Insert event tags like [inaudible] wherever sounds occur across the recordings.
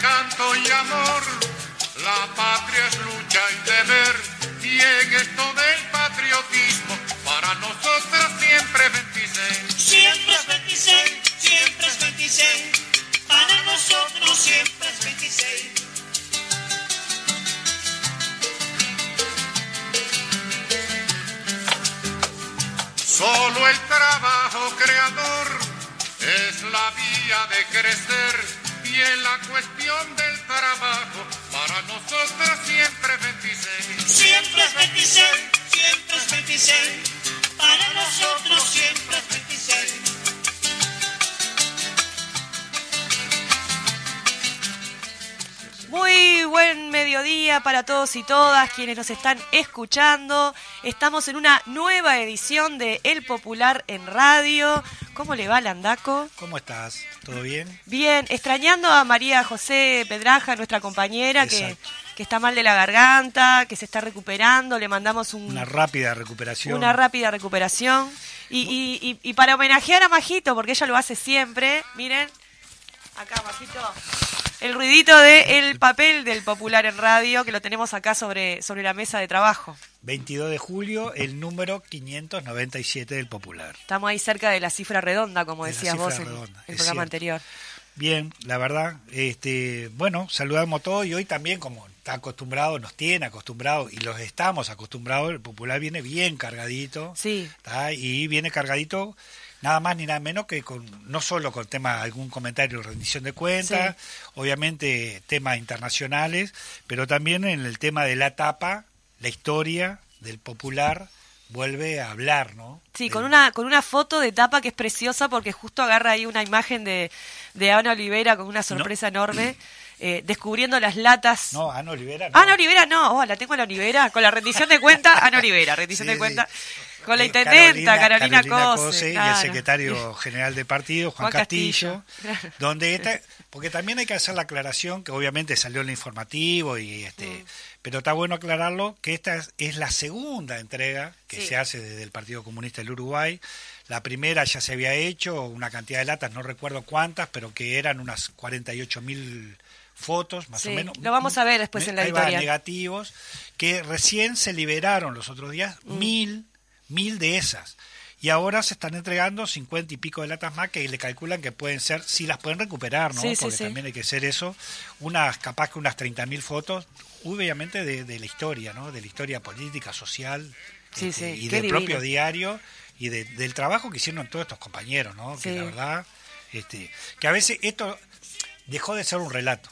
canto y amor. La patria es lucha y deber. Y en esto del patriotismo, para nosotros siempre es 26. Siempre es 26, siempre es 26. Para nosotros siempre es 26. Solo el trabajo creador es la vía de crecer y en la cuestión del trabajo para nosotros siempre es 26. Siempre es 26, siempre es 26. Para nosotros siempre es 26. Muy buen mediodía para todos y todas quienes nos están escuchando. Estamos en una nueva edición de El Popular en Radio. ¿Cómo le va, Landaco? ¿Cómo estás? ¿Todo bien? Bien, extrañando a María José Pedraja, nuestra compañera, que, que está mal de la garganta, que se está recuperando. Le mandamos un, Una rápida recuperación. una rápida recuperación. Y, y- y- y para homenajear a Majito, porque ella lo hace siempre, miren, acá Majito, el ruidito de el papel del popular en radio, que lo tenemos acá sobre, sobre la mesa de trabajo. 22 de julio, el número 597 del Popular. Estamos ahí cerca de la cifra redonda, como De decías vos en el programa cierto. anterior. Bien, la verdad, este, bueno, saludamos a todos y hoy también, como está acostumbrado, nos tiene acostumbrado y los estamos acostumbrados, el Popular viene bien cargadito. Sí. ¿tá? Y viene cargadito nada más ni nada menos que con no solo con temas algún comentario de rendición de cuentas, obviamente temas internacionales, pero también en el tema de la tapa, la historia del popular vuelve a hablar, ¿no? Sí, con una, con una foto de tapa que es preciosa porque justo agarra ahí una imagen de, de Ana Olivera con una sorpresa enorme, [clears throat] eh, descubriendo las latas. No, Ana Olivera. no. Ana Olivera no, oh, la tengo a la Olivera, con la rendición de cuenta, Ana Olivera, rendición Sí, de cuenta, sí. Con la Eh, intendenta, Carolina, Cose, Cose y el secretario general de partido, Juan, Juan Castillo, Castillo, claro. donde esta, porque también hay que hacer la aclaración que obviamente salió en el informativo y este, Mm. pero está bueno aclararlo que esta es, la segunda entrega que Sí. se hace desde el Partido Comunista del Uruguay. La primera ya se había hecho una cantidad de latas, no recuerdo cuántas, pero que eran unas 48 mil fotos, más Sí, o menos. lo vamos a ver después en la editorial. negativos, que recién se liberaron los otros días Mm. mil, mil de esas. Y ahora se están entregando cincuenta y pico de latas más que le calculan que pueden ser, si las pueden recuperar, ¿no? Sí, Porque sí. también hay que hacer eso. Unas, capaz que unas 30.000 fotos, obviamente de, de la historia, ¿no? De la historia política, social, Sí, este, sí, y del divino. propio diario y de- del trabajo que hicieron todos estos compañeros, ¿no? Que la verdad, este, que a veces esto dejó de ser un relato.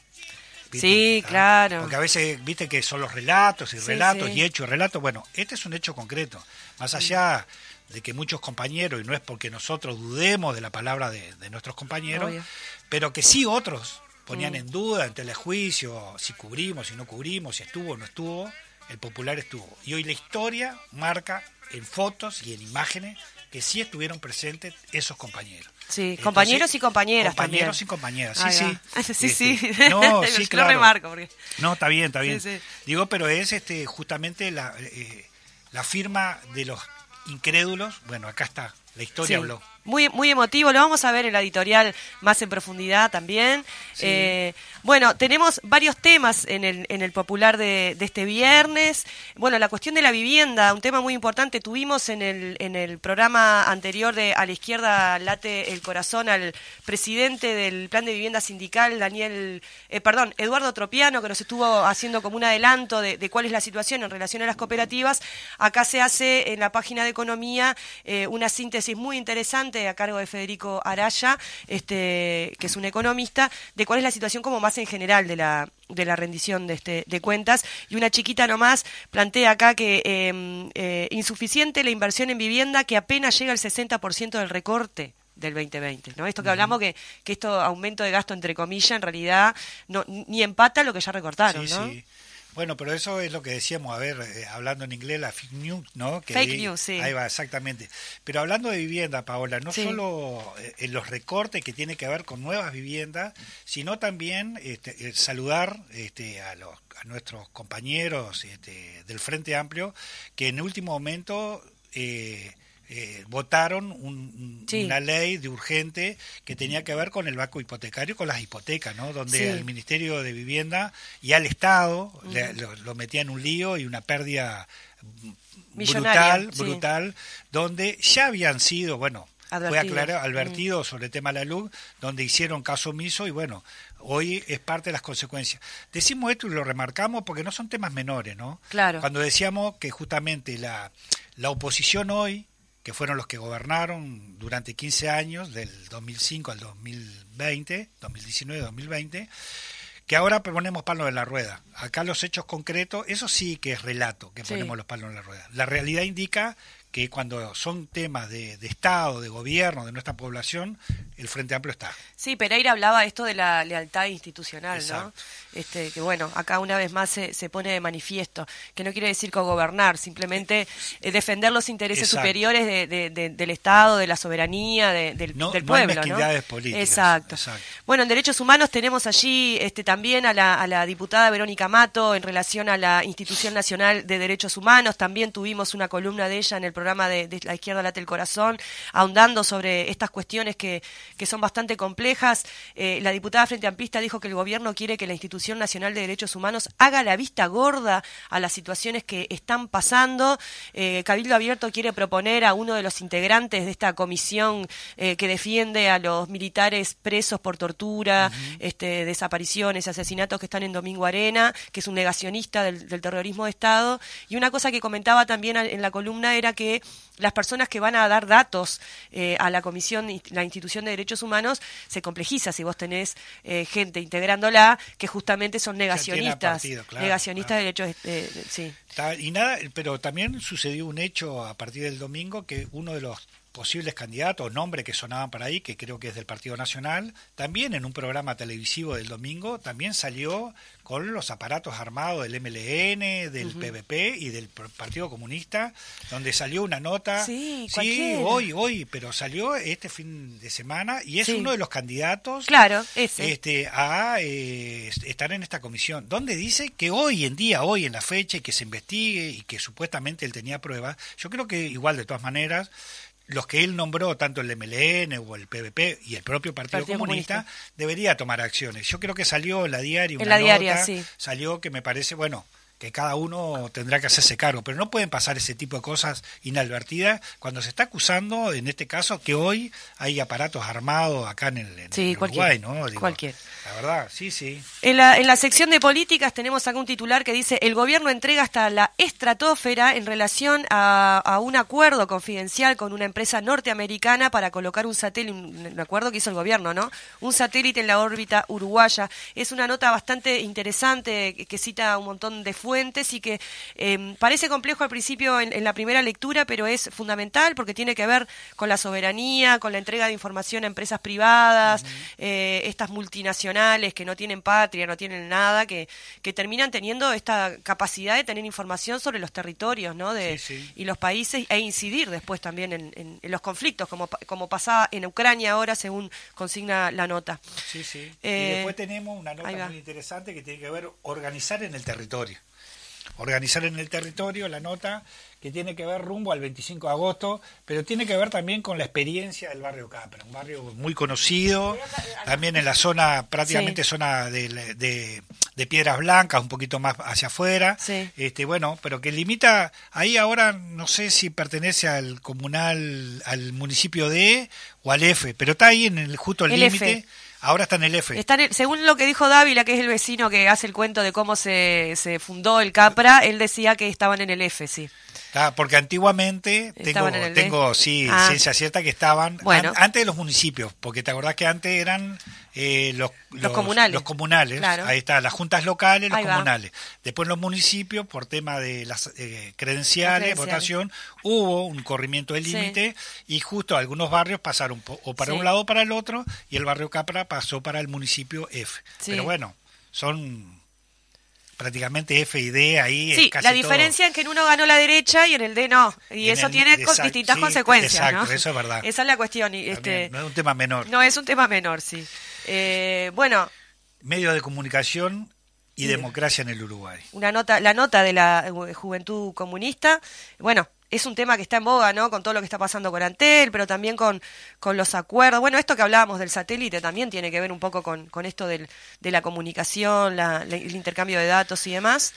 Sí, ¿Ah? claro. Porque a veces, viste que son los relatos y Sí, relatos sí. y hechos y relatos. Bueno, este es un hecho concreto. Más allá de que muchos compañeros, y no es porque nosotros dudemos de la palabra de, de nuestros compañeros, Obvio. pero que sí otros ponían Mm. en duda en telejuicio si cubrimos, si no cubrimos, si estuvo o no estuvo, el popular estuvo. Y hoy la historia marca en fotos y en imágenes que sí estuvieron presentes esos compañeros. Sí, Entonces, compañeros y compañeras compañeros también. y compañeras, sí, [laughs] sí. Este, sí. No, [laughs] sí, lo claro. remarco porque- No, está bien, está bien. sí. Digo, pero es este justamente la, eh, la firma de los incrédulos. Bueno, acá está, la historia habló. Muy, muy emotivo, lo vamos a ver en la editorial más en profundidad también. Sí. Eh, bueno, tenemos varios temas en el, en el popular de, de este viernes. Bueno, la cuestión de la vivienda, un tema muy importante. Tuvimos en el, en el programa anterior de A la izquierda late el corazón al presidente del plan de vivienda sindical, Daniel, eh, perdón, Eduardo Tropiano, que nos estuvo haciendo como un adelanto de, de cuál es la situación en relación a las cooperativas. Acá se hace en la página de economía eh, una síntesis muy interesante a cargo de Federico Araya, este, que es un economista, de cuál es la situación como más en general de la de la rendición de, este, de cuentas. Y una chiquita nomás plantea acá que eh, eh, insuficiente la inversión en vivienda que apenas llega al 60% del recorte del 2020, ¿no? Esto que hablamos que, que esto aumento de gasto entre comillas en realidad no, ni empata lo que ya recortaron, Sí, ¿no? sí. Bueno, pero eso es lo que decíamos, a ver, eh, hablando en inglés, la fake news, ¿no? Que Fake ahí- news, sí. Ahí va, exactamente. Pero hablando de vivienda, Paola, no Sí. solo eh, en los recortes que tiene que ver con nuevas viviendas, sino también este, saludar este, a, los, a nuestros compañeros este, del Frente Amplio, que en último momento... eh, eh, votaron un- Sí. una ley de urgente que tenía que ver con el banco hipotecario, con las hipotecas, ¿no? Donde Sí. el Ministerio de Vivienda y al Estado le- lo, lo metía en un lío y una pérdida Millonaria, brutal, sí. brutal, donde ya habían sido, bueno, fue Advertido. aclarado, advertido sobre el tema de la luz, donde hicieron caso omiso y bueno, hoy es parte de las consecuencias. Decimos esto y lo remarcamos porque no son temas menores, ¿no? Claro. Cuando decíamos que justamente la, la oposición hoy, que fueron los que gobernaron durante 15 años, del 2005 al 2020, 2019-2020, que ahora ponemos palos en la rueda. Acá los hechos concretos, eso sí que es relato, que Sí. ponemos los palos en la rueda. La realidad indica que cuando son temas de, de Estado, de gobierno, de nuestra población, el Frente Amplio está. Sí, Pereira hablaba esto de la lealtad institucional, ¿no? Este, que bueno, acá una vez más se, se pone de manifiesto, que no quiere decir cogobernar, simplemente eh, defender los intereses Exacto. superiores de- de- de- del Estado, de la soberanía, de- del, No- del no hay pueblo, ¿no? políticas, Exacto. exacto. Bueno, en Derechos Humanos tenemos allí este, también a la, a la diputada Verónica Mato en relación a la Institución Nacional de Derechos Humanos. También tuvimos una columna de ella en el programa de, de La Izquierda Late el Corazón, ahondando sobre estas cuestiones que, que son bastante complejas. Eh, la diputada Frente Amplista dijo que el gobierno quiere que la Institución Nacional de Derechos Humanos haga la vista gorda a las situaciones que están pasando. Eh, Cabildo Abierto quiere proponer a uno de los integrantes de esta comisión eh, que defiende a los militares presos por tortura, este, desapariciones, asesinatos que están en Domingo Arena, que es un negacionista del, del terrorismo de Estado. Y una cosa que comentaba también en la columna era que las personas que van a dar datos eh, a la comisión, la institución de derechos humanos, se complejiza si vos tenés eh, gente integrándola que justamente son negacionistas, partido, claro, negacionistas claro. de derechos, eh, sí. Y nada, pero también sucedió un hecho a partir del domingo que uno de los posibles candidatos, nombres que sonaban para ahí, que creo que es del Partido Nacional, también en un programa televisivo del domingo, también salió con los aparatos armados del MLN, del PVP y del Partido Comunista, donde salió una nota, Sí, hoy, hoy, pero salió este fin de semana y es Sí. uno de los candidatos Claro, ese. este, a eh, estar en esta comisión, donde dice que hoy en día, hoy en la fecha, y que se investigue y que supuestamente él tenía pruebas, yo creo que igual de todas maneras, los que él nombró, tanto el MLN o el PVP y el propio Partido, Partido Comunista, Comunista. debería tomar acciones. Yo creo que salió en la diaria En una diaria, nota, sí. salió que me parece, bueno, que cada uno tendrá que hacerse cargo, pero no pueden pasar ese tipo de cosas inadvertidas cuando se está acusando, en este caso, que hoy hay aparatos armados acá en el, en Sí, Uruguay, ¿no? Digo, cualquiera. La verdad, sí, sí. En la, en la sección de políticas tenemos acá un titular que dice el gobierno entrega hasta la estratosfera en relación a, a un acuerdo confidencial con una empresa norteamericana para colocar un satélite, un, acuerdo que hizo el gobierno, ¿no? Un satélite en la órbita uruguaya. Es una nota bastante interesante que, que cita un montón de fuentes y que eh, parece complejo al principio en, en la primera lectura, pero es fundamental porque tiene que ver con la soberanía, con la entrega de información a empresas privadas, eh, estas multinacionales que no tienen patria, no tienen nada, que, que terminan teniendo esta capacidad de tener información sobre los territorios ¿no? de, Sí, sí. y los países e incidir después también en, en- en los conflictos, como, como pasaba en Ucrania ahora, según consigna la nota. Sí, sí. Eh, y después tenemos una nota muy interesante que tiene que ver organizar en el territorio. Organizar en el territorio, la nota que tiene que ver rumbo al 25 de agosto, pero tiene que ver también con la experiencia del barrio Capra, un barrio muy conocido, también en la zona, prácticamente Sí. zona de, de- de Piedras Blancas, un poquito más hacia afuera, Sí. este bueno, pero que limita, ahí ahora no sé si pertenece al comunal, al municipio de o al F, pero está ahí en el justo El límite. Ahora está en el F. Según lo que dijo Dávila, que es el vecino que hace el cuento de cómo se, se fundó el Capra, él decía que estaban en el F, sí. Porque antiguamente tengo, el tengo sí, Ah. ciencia cierta que estaban Bueno. an- antes de los municipios, porque te acordás que antes eran eh, los, Los comunales. los comunales, Claro. ahí está, las juntas locales, los Ahí va. comunales. Después los municipios, por tema de las eh, credenciales, votación, hubo un corrimiento del Sí. límite y justo algunos barrios pasaron o para Sí. un lado o para el otro y el barrio Capra pasó para el municipio F. Sí. Pero bueno, son prácticamente F y D ahí. es Sí, casi la todo. diferencia es que en uno ganó la derecha y en el D no. Y eso el- tiene distintas sí, consecuencias, exacto, ¿no? eso es verdad. Esa es la cuestión. Y, este, no es un tema menor. no es un tema menor, sí. Eh, bueno, Medios de comunicación y democracia en el Uruguay. una nota, la nota de la eh, Juventud Comunista, bueno, es un tema que está en boga, ¿no? Con todo lo que está pasando con Antel, pero también con, con los acuerdos. Bueno, esto que hablábamos del satélite también tiene que ver un poco con, con esto del, de la comunicación, la, la- el intercambio de datos y demás.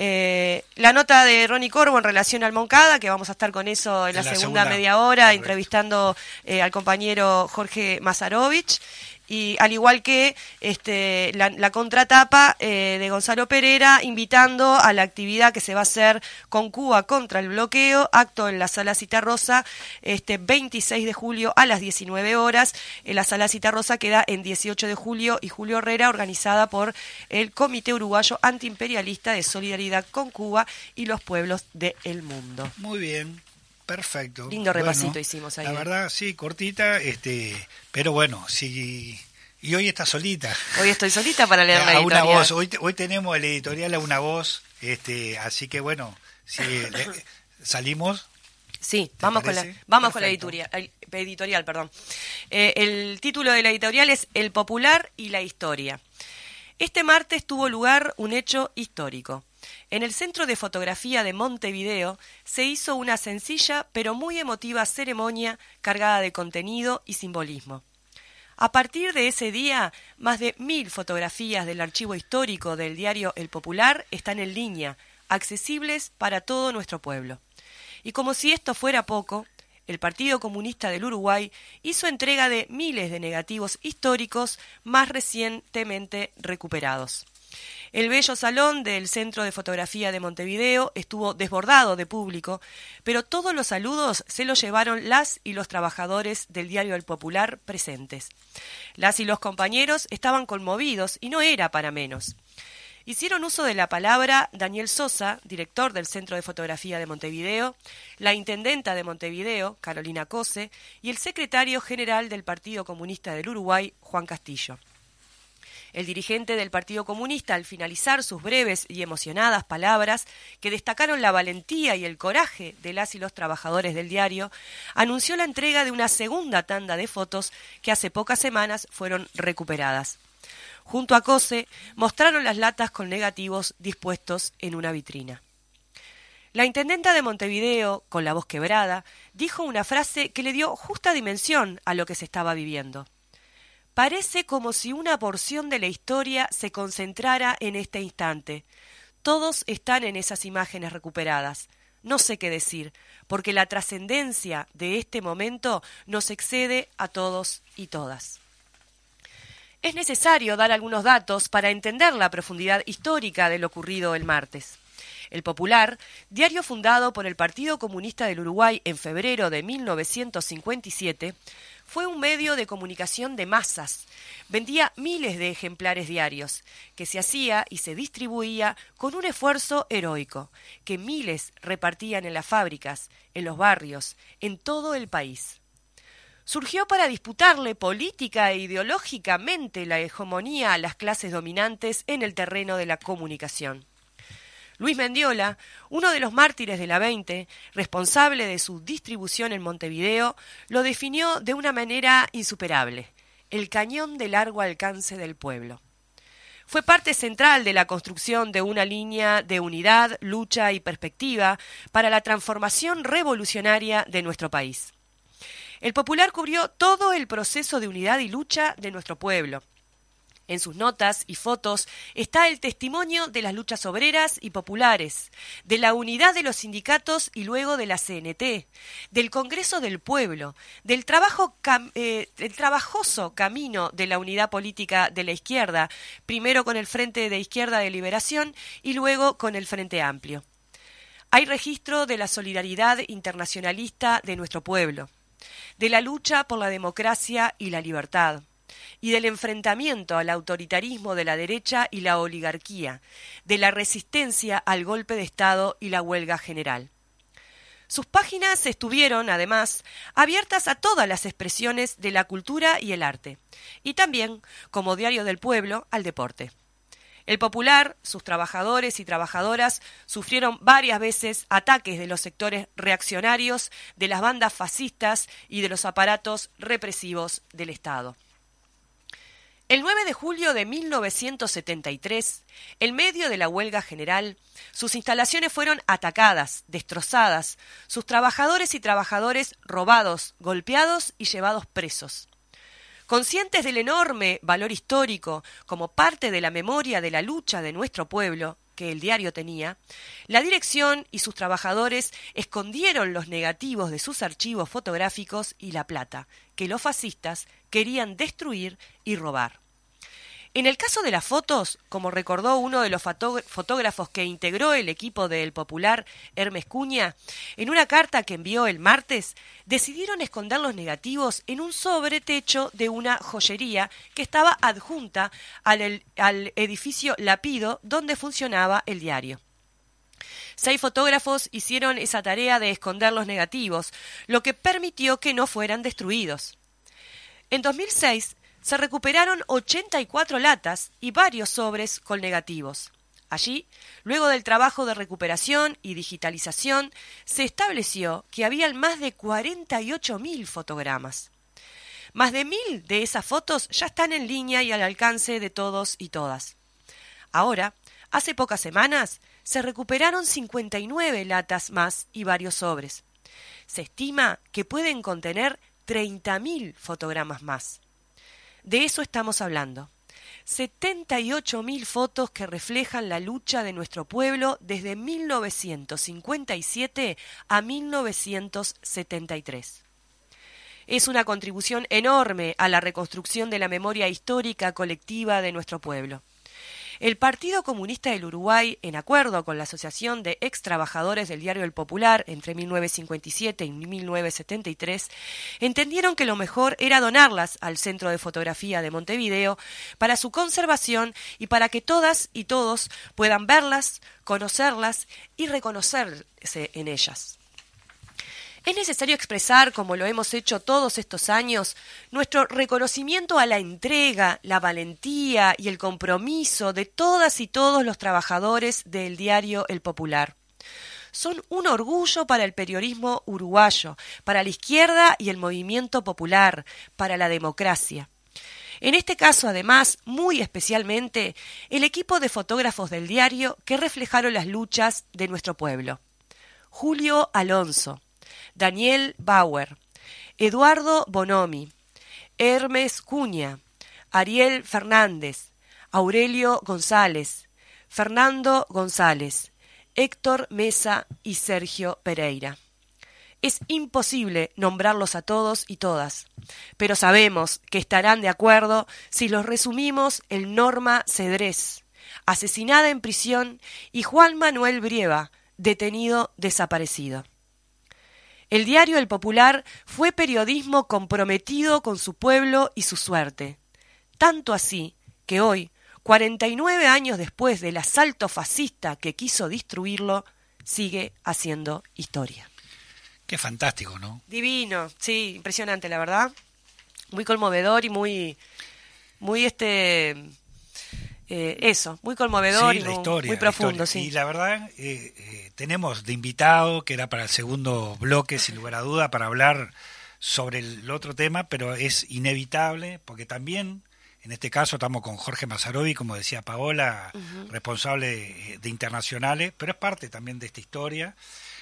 Eh, la nota de Ronnie Corbo en relación al Moncada, que vamos a estar con eso en la, En la segunda, segunda, media hora, correcto. entrevistando eh, al compañero Jorge Mazarovich. Y al igual que este, la, contratapa eh, de Gonzalo Pereira, invitando a la actividad que se va a hacer con Cuba contra el bloqueo, acto en la Sala Citarrosa, este 26 de julio a las 19 horas. En la Sala Citarrosa queda en 18 de julio y Julio Herrera, organizada por el Comité Uruguayo Antiimperialista de Solidaridad con Cuba y los pueblos del mundo. Muy bien, perfecto. Lindo repasito hicimos ahí, La verdad, sí, cortita, este, pero bueno, sí. Y hoy está solita. Hoy estoy solita para leer la a una editorial. voz. Hoy, hoy tenemos el editorial a una voz, este, así que bueno, si le- [coughs] salimos. Sí, vamos con la, vamos con la editorial, editorial perdón. Eh, el título de la editorial es El popular y la historia. Este martes tuvo lugar un hecho histórico. En el Centro de Fotografía de Montevideo se hizo una sencilla pero muy emotiva ceremonia cargada de contenido y simbolismo. A partir de ese día, más de mil fotografías del archivo histórico del diario El Popular están en línea, accesibles para todo nuestro pueblo. Y como si esto fuera poco, el Partido Comunista del Uruguay hizo entrega de miles de negativos históricos más recientemente recuperados. El bello salón del Centro de Fotografía de Montevideo estuvo desbordado de público, pero todos los saludos se los llevaron las y los trabajadores del diario El Popular presentes. Las y los compañeros estaban conmovidos y no era para menos. Hicieron uso de la palabra Daniel Sosa, director del Centro de Fotografía de Montevideo, la intendenta de Montevideo, Carolina Cose, y el secretario general del Partido Comunista del Uruguay, Juan Castillo. El dirigente del Partido Comunista, al finalizar sus breves y emocionadas palabras, que destacaron la valentía y el coraje de las y los trabajadores del diario, anunció la entrega de una segunda tanda de fotos que hace pocas semanas fueron recuperadas. Junto a Cose, mostraron las latas con negativos dispuestos en una vitrina. La intendenta de Montevideo, con la voz quebrada, dijo una frase que le dio justa dimensión a lo que se estaba viviendo. Parece como si una porción de la historia se concentrara en este instante. Todos están en esas imágenes recuperadas. No sé qué decir, porque la trascendencia de este momento nos excede a todos y todas. Es necesario dar algunos datos para entender la profundidad histórica de lo ocurrido el martes. El Popular, diario fundado por el Partido Comunista del Uruguay en febrero de 1957, fue un medio de comunicación de masas. Vendía miles de ejemplares diarios, que se hacía y se distribuía con un esfuerzo heroico, que miles repartían en las fábricas, en los barrios, en todo el país surgió para disputarle política e ideológicamente la hegemonía a las clases dominantes en el terreno de la comunicación. Luis Mendiola, uno de los mártires de la 20, responsable de su distribución en Montevideo, lo definió de una manera insuperable, el cañón de largo alcance del pueblo. Fue parte central de la construcción de una línea de unidad, lucha y perspectiva para la transformación revolucionaria de nuestro país. El Popular cubrió todo el proceso de unidad y lucha de nuestro pueblo. En sus notas y fotos está el testimonio de las luchas obreras y populares, de la unidad de los sindicatos y luego de la CNT, del Congreso del Pueblo, eh, del trabajoso camino de la unidad política de la izquierda, primero con el Frente de Izquierda de Liberación y luego con el Frente Amplio. Hay registro de la solidaridad internacionalista de nuestro pueblo de la lucha por la democracia y la libertad, y del enfrentamiento al autoritarismo de la derecha y la oligarquía, de la resistencia al golpe de Estado y la huelga general. Sus páginas estuvieron, además, abiertas a todas las expresiones de la cultura y el arte, y también, como diario del pueblo, al deporte. El Popular, sus trabajadores y trabajadoras sufrieron varias veces ataques de los sectores reaccionarios, de las bandas fascistas y de los aparatos represivos del Estado. El 9 de julio de 1973, en medio de la huelga general, sus instalaciones fueron atacadas, destrozadas, sus trabajadores y trabajadores robados, golpeados y llevados presos. Conscientes del enorme valor histórico como parte de la memoria de la lucha de nuestro pueblo, que el diario tenía, la dirección y sus trabajadores escondieron los negativos de sus archivos fotográficos y la plata, que los fascistas querían destruir y robar. En el caso de las fotos, como recordó uno de los fotógrafos que integró el equipo del popular Hermes Cuña, en una carta que envió el martes, decidieron esconder los negativos en un sobretecho de una joyería que estaba adjunta al, edificio Lapido donde funcionaba el diario. Seis fotógrafos hicieron esa tarea de esconder los negativos, lo que permitió que no fueran destruidos. En 2006 se recuperaron 84 latas y varios sobres con negativos. Allí, luego del trabajo de recuperación y digitalización, se estableció que había más de 48.000 fotogramas. Más de mil de esas fotos ya están en línea y al alcance de todos y todas. Ahora, hace pocas semanas, se recuperaron 59 latas más y varios sobres. Se estima que pueden contener 30.000 fotogramas más. De eso estamos hablando. 78.000 fotos que reflejan la lucha de nuestro pueblo desde 1957 a 1973. Es una contribución enorme a la reconstrucción de la memoria histórica colectiva de nuestro pueblo. El Partido Comunista del Uruguay, en acuerdo con la Asociación de Ex Trabajadores del Diario El Popular entre 1957 y 1973, entendieron que lo mejor era donarlas al Centro de Fotografía de Montevideo para su conservación y para que todas y todos puedan verlas, conocerlas y reconocerse en ellas. Es necesario expresar, como lo hemos hecho todos estos años, nuestro reconocimiento a la entrega, la valentía y el compromiso de todas y todos los trabajadores del diario El Popular. Son un orgullo para el periodismo uruguayo, para la izquierda y el movimiento popular, para la democracia. En este caso, además, muy especialmente, el equipo de fotógrafos del diario que reflejaron las luchas de nuestro pueblo. Julio Alonso, Daniel Bauer, Eduardo Bonomi, Hermes Cuña, Ariel Fernández, Aurelio González, Fernando González, Héctor Mesa y Sergio Pereira. Es imposible nombrarlos a todos y todas, pero sabemos que estarán de acuerdo si los resumimos en Norma Cedrés, asesinada en prisión, y Juan Manuel Brieva, detenido desaparecido. El diario El Popular fue periodismo comprometido con su pueblo y su suerte. Tanto así que hoy, 49 años después del asalto fascista que quiso destruirlo, sigue haciendo historia. Qué fantástico, ¿no? Divino, sí, impresionante, la verdad. Muy conmovedor y muy, muy este, eh, eso, muy conmovedor y muy, profundo. Sí. Y la verdad, eh, eh, tenemos de invitado, que era para el segundo bloque, sin lugar a duda, para hablar sobre el otro tema, pero es inevitable, porque también, en este caso, estamos con Jorge Mazarovi, como decía Paola, responsable de internacionales, pero es parte también de esta historia,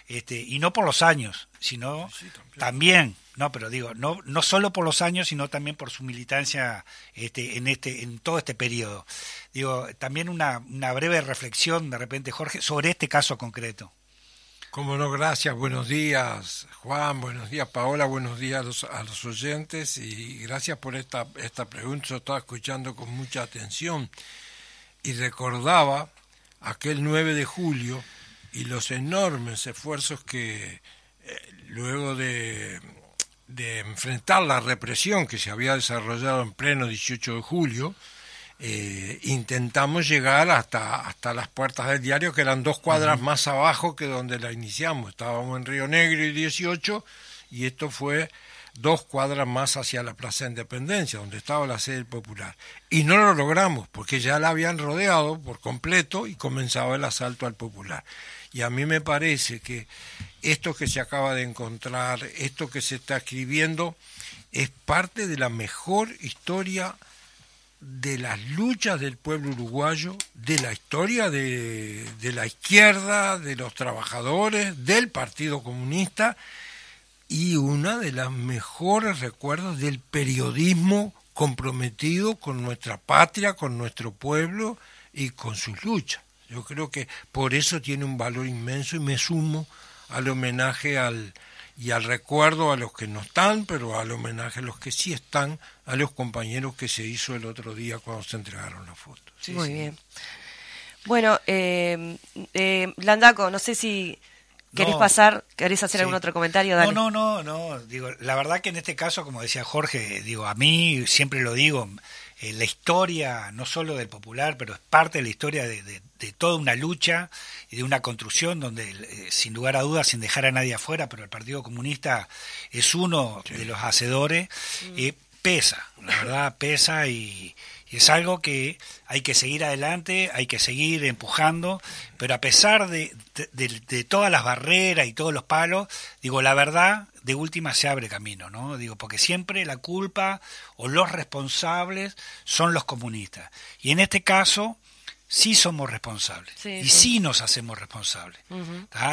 este, y no por los años, sino también no, pero digo, no, no solo por los años, sino también por su militancia este, en, este, en todo este periodo. Digo, también una, una breve reflexión, de repente, Jorge, sobre este caso concreto. Como no, gracias. Buenos días, Juan. Buenos días, Paola. Buenos días a los, oyentes. Y gracias por esta, esta pregunta. Yo estaba escuchando con mucha atención y recordaba aquel 9 de julio y los enormes esfuerzos que eh, luego de de enfrentar la represión que se había desarrollado en pleno 18 de julio, eh, intentamos llegar hasta, hasta las puertas del diario, que eran dos cuadras más abajo que donde la iniciamos. Estábamos en Río Negro y 18, y esto fue dos cuadras más hacia la Plaza Independencia, donde estaba la sede popular. Y no lo logramos, porque ya la habían rodeado por completo y comenzaba el asalto al popular. Y a mí me parece que esto que se acaba de encontrar, esto que se está escribiendo, es parte de la mejor historia de las luchas del pueblo uruguayo, de la historia de, de la izquierda, de los trabajadores, del Partido Comunista y una de las mejores recuerdos del periodismo comprometido con nuestra patria, con nuestro pueblo y con sus luchas. Yo creo que por eso tiene un valor inmenso y me sumo al homenaje al, y al recuerdo a los que no están, pero al homenaje a los que sí están, a los compañeros que se hizo el otro día cuando se entregaron las fotos. Muy bien. Bueno, eh, eh, Landaco, no sé si querés pasar, querés hacer algún otro comentario. Dale. No, no, no, no. Digo, la verdad que en este caso, como decía Jorge, digo, a mí siempre lo digo, eh, la historia, no solo del popular, pero es parte de la historia de, toda una lucha y de una construcción donde, eh, sin lugar a dudas, sin dejar a nadie afuera, pero el Partido Comunista es uno de los hacedores, mm. eh, pesa, la verdad pesa y, es algo que hay que seguir adelante, hay que seguir empujando, pero a pesar de, de, todas las barreras y todos los palos, digo, la verdad de última se abre camino, ¿no? Digo, porque siempre la culpa o los responsables son los comunistas. Y en este caso sí somos responsables y sí. nos hacemos responsables.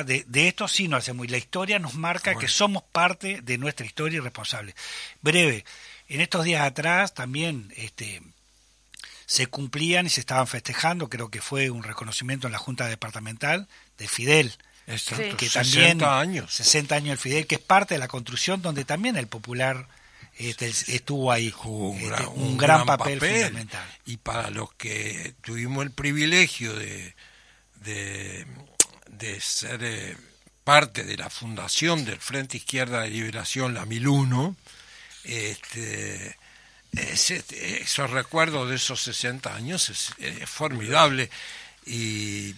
de, esto sí nos hacemos y la historia nos marca que somos parte de nuestra historia y responsables. Breve, en estos días atrás también este, se cumplían y se estaban festejando, creo que fue un reconocimiento en la Junta Departamental de Fidel, que también 60 años. 60 años el Fidel, que es parte de la construcción donde también el popular este, estuvo ahí, un, este, un, gran, papel, fundamental. Y para los que tuvimos el privilegio de, de, ser eh, parte de la fundación del Frente Izquierda de Liberación, la 1001, este, esos recuerdos de esos 60 años es, es formidable y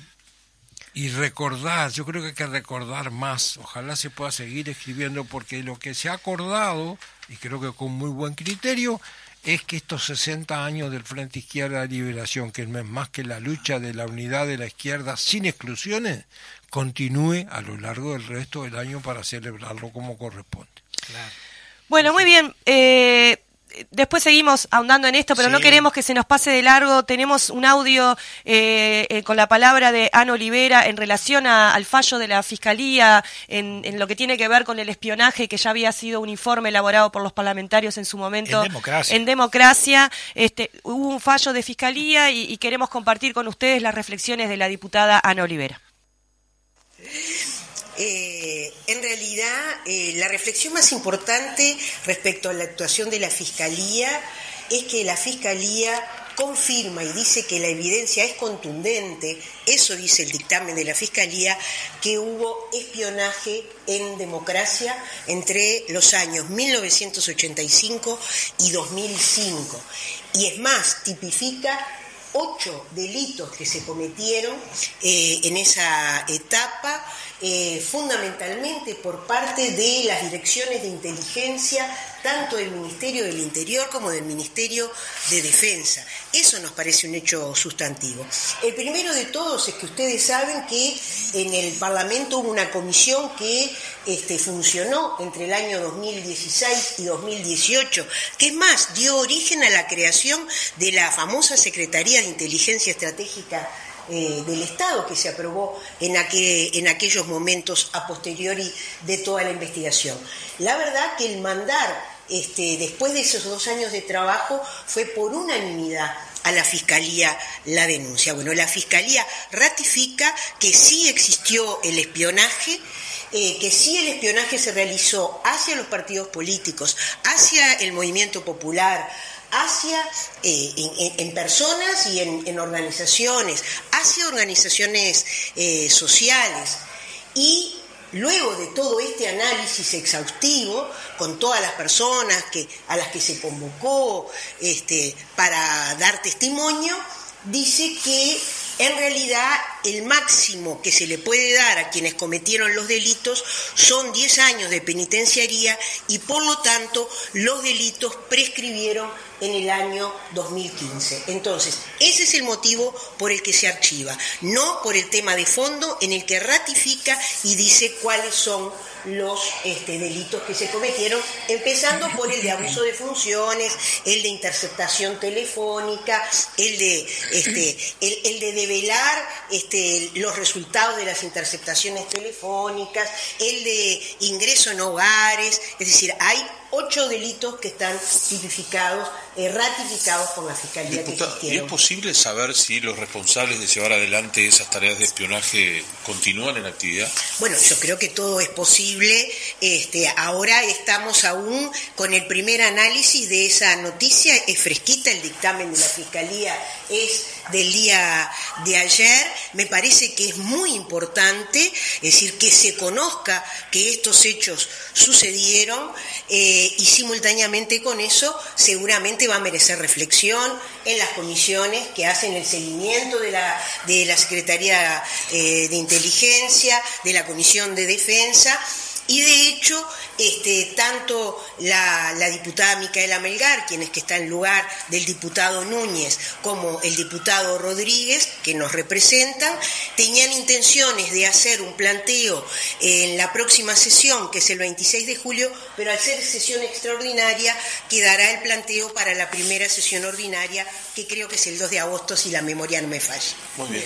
y recordar, yo creo que hay que recordar más, ojalá se pueda seguir escribiendo, porque lo que se ha acordado, y creo que con muy buen criterio, es que estos 60 años del Frente Izquierda de Liberación, que es más que la lucha de la unidad de la izquierda sin exclusiones, continúe a lo largo del resto del año para celebrarlo como corresponde. Bueno, muy bien. Eh, después seguimos ahondando en esto, pero no queremos que se nos pase de largo. Tenemos un audio eh, eh, con la palabra de Ana Olivera en relación al fallo de la Fiscalía en, lo que tiene que ver con el espionaje, que ya había sido un informe elaborado por los parlamentarios en su momento. En democracia. En democracia. Este, hubo un fallo de Fiscalía y, y queremos compartir con ustedes las reflexiones de la diputada Ana Olivera. Eh, en realidad, eh, la reflexión más importante respecto a la actuación de la Fiscalía es que la Fiscalía confirma y dice que la evidencia es contundente, eso dice el dictamen de la Fiscalía, que hubo espionaje en democracia entre los años 1985 y 2005. Y es más, tipifica ocho delitos que se cometieron eh, en esa etapa eh, fundamentalmente por parte de las direcciones de inteligencia, tanto del Ministerio del Interior como del Ministerio de Defensa. Eso nos parece un hecho sustantivo. El primero de todos es que ustedes saben que en el Parlamento hubo una comisión que este, funcionó entre el año 2016 y 2018, que es más, dio origen a la creación de la famosa Secretaría de Inteligencia Estratégica eh, del Estado que se aprobó en, en aquellos momentos a posteriori de toda la investigación. La verdad que el mandar, este, después de esos dos años de trabajo, fue por unanimidad a la Fiscalía la denuncia. Bueno, la Fiscalía ratifica que sí existió el espionaje, eh, que sí el espionaje se realizó hacia los partidos políticos, hacia el movimiento popular, hacia eh, en, personas y en, organizaciones, hacia organizaciones eh, sociales. Y luego de todo este análisis exhaustivo, con todas las personas que, a las que se convocó este, para dar testimonio, dice que en realidad el máximo que se le puede dar a quienes cometieron los delitos son 10 años de penitenciaría y por lo tanto los delitos prescribieron en el año 2015. Entonces, ese es el motivo por el que se archiva, no por el tema de fondo en el que ratifica y dice cuáles son los este, delitos que se cometieron, empezando por el de abuso de funciones, el de interceptación telefónica, el de, este, el, de develar este, los resultados de las interceptaciones telefónicas, el de ingreso en hogares, es decir, hay ocho delitos que están tipificados, eh, ratificados por la Fiscalía que Diputada, ¿y es posible saber si los responsables de llevar adelante esas tareas de espionaje continúan en actividad? Bueno, yo creo que todo es posible. Este, ahora estamos aún con el primer análisis de esa noticia. Es fresquita, el dictamen de la Fiscalía es del día de ayer. Me parece que es muy importante, es decir, que se conozca que estos hechos sucedieron eh, y simultáneamente con eso seguramente va a merecer reflexión en las comisiones que hacen el seguimiento de la, de la Secretaría eh, de Inteligencia, de la Comisión de Defensa. Y de hecho, este, tanto la, la, diputada Micaela Melgar, quien es que está en lugar del diputado Núñez, como el diputado Rodríguez, que nos representan, tenían intenciones de hacer un planteo en la próxima sesión, que es el 26 de julio, pero al ser sesión extraordinaria, quedará el planteo para la primera sesión ordinaria, que creo que es el 2 de agosto, si la memoria no me falla. Muy bien.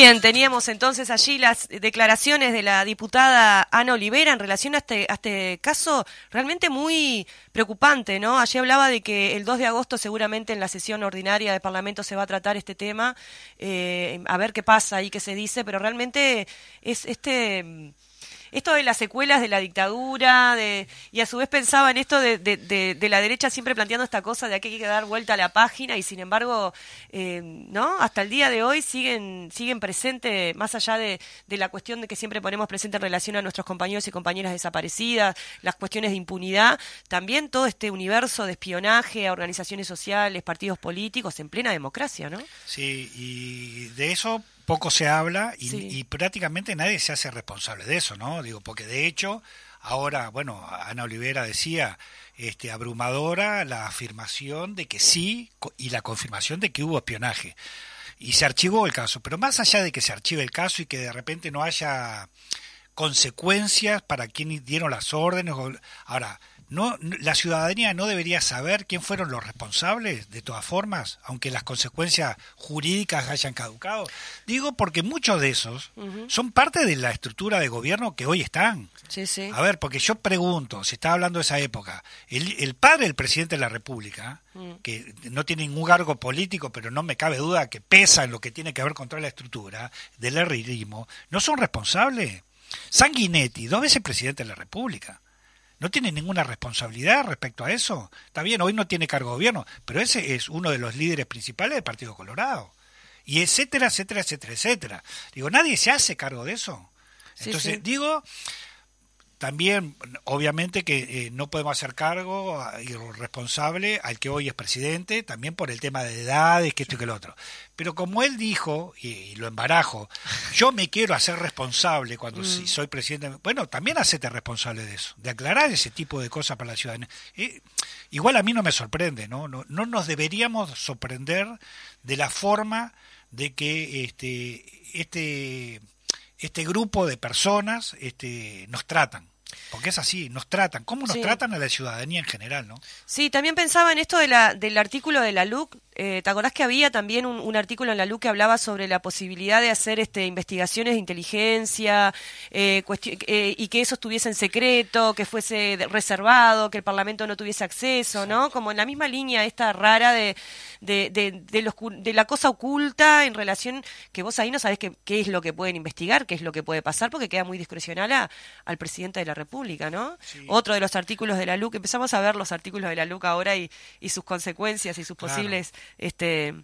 Bien, teníamos entonces allí las declaraciones de la diputada Ana Olivera en relación a este, a este caso realmente muy preocupante, ¿no? Allí hablaba de que el 2 de agosto seguramente en la sesión ordinaria del Parlamento se va a tratar este tema, eh, a ver qué pasa y qué se dice, pero realmente es este esto de las secuelas de la dictadura, de, y a su vez pensaba en esto de, de, de, de, la derecha siempre planteando esta cosa de que hay que dar vuelta a la página y sin embargo, eh, ¿no? Hasta el día de hoy siguen, siguen presentes, más allá de, la cuestión de que siempre ponemos presente en relación a nuestros compañeros y compañeras desaparecidas, las cuestiones de impunidad, también todo este universo de espionaje a organizaciones sociales, partidos políticos en plena democracia, ¿no? Sí, y de eso poco se habla y, sí. y, prácticamente nadie se hace responsable de eso, ¿no? Digo, porque de hecho, ahora, bueno, Ana Olivera decía, este, abrumadora la afirmación de que sí y la confirmación de que hubo espionaje. Y se archivó el caso, pero más allá de que se archive el caso y que de repente no haya consecuencias para quienes dieron las órdenes, ahora, no, la ciudadanía no debería saber quién fueron los responsables, de todas formas, aunque las consecuencias jurídicas hayan caducado. Digo porque muchos de esos uh -huh. son parte de la estructura de gobierno que hoy están. Sí, sí. A ver, porque yo pregunto, se está hablando de esa época, el, el padre del presidente de la República, uh -huh. que no tiene ningún cargo político, pero no me cabe duda que pesa en lo que tiene que ver con toda la estructura del herrerismo, no son responsables. Sanguinetti, dos veces presidente de la República no tiene ninguna responsabilidad respecto a eso. Está bien, hoy no tiene cargo de gobierno, pero ese es uno de los líderes principales del Partido Colorado. Y etcétera, etcétera, etcétera, etcétera. Digo, nadie se hace cargo de eso. Entonces, sí, sí. digo, también, obviamente que eh, no podemos hacer cargo y responsable al que hoy es presidente, también por el tema de edades, que esto y que lo otro. Pero como él dijo, y, y lo embarajo, yo me quiero hacer responsable cuando mm. si soy presidente, bueno, también hacete responsable de eso, de aclarar ese tipo de cosas para la ciudadanía. Eh, igual a mí no me sorprende, ¿no? ¿no? No nos deberíamos sorprender de la forma de que este, este este grupo de personas este, nos tratan. Porque es así, nos tratan. ¿Cómo nos sí. tratan a la ciudadanía en general, no? Sí, también pensaba en esto de la, del artículo de la LUC. Eh, ¿Te acordás que había también un, un, artículo en la LUC que hablaba sobre la posibilidad de hacer este, investigaciones de inteligencia eh, eh, y que eso estuviese en secreto, que fuese reservado, que el Parlamento no tuviese acceso. ¿no? Como en la misma línea esta rara de, de, de, de, los, de la cosa oculta en relación que vos ahí no sabés qué, qué, es lo que pueden investigar, qué es lo que puede pasar, porque queda muy discrecional a, al presidente de la República, ¿no? Sí. Otro de los artículos de la LUC, empezamos a ver los artículos de la LUC ahora y, y sus consecuencias y sus posibles este,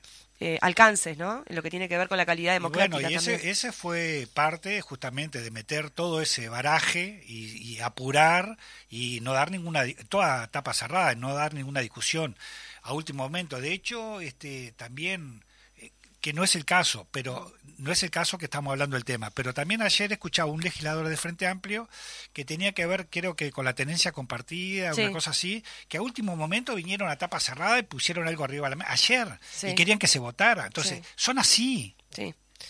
eh, alcances, ¿no? En lo que tiene que ver con la calidad democrática. Y bueno, y ese, ese, fue parte justamente de meter todo ese baraje y, y, apurar y no dar ninguna, toda tapa cerrada, no dar ninguna discusión a último momento. De hecho, este, también que no es el caso, pero no es el caso que estamos hablando del tema. Pero también ayer escuchaba un legislador de Frente Amplio que tenía que ver, creo que con la tenencia compartida, sí. una cosa así, que a último momento vinieron a tapa cerrada y pusieron algo arriba de la mesa. Ayer. Sí. Y querían que se votara. Entonces, sí. son así.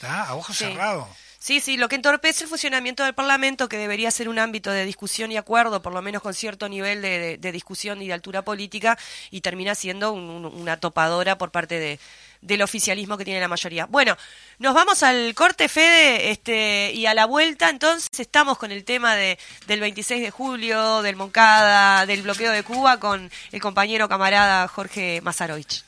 A ojos cerrados. Sí, sí, lo que entorpece el funcionamiento del Parlamento, que debería ser un ámbito de discusión y acuerdo, por lo menos con cierto nivel de, de, discusión y de altura política, y termina siendo una topadora por parte de, del oficialismo que tiene la mayoría. Bueno, nos vamos al corte, Fede, este, y a la vuelta, entonces estamos con el tema de, del 26 de julio, del Moncada, del bloqueo de Cuba, con el compañero camarada Jorge Mazarovich.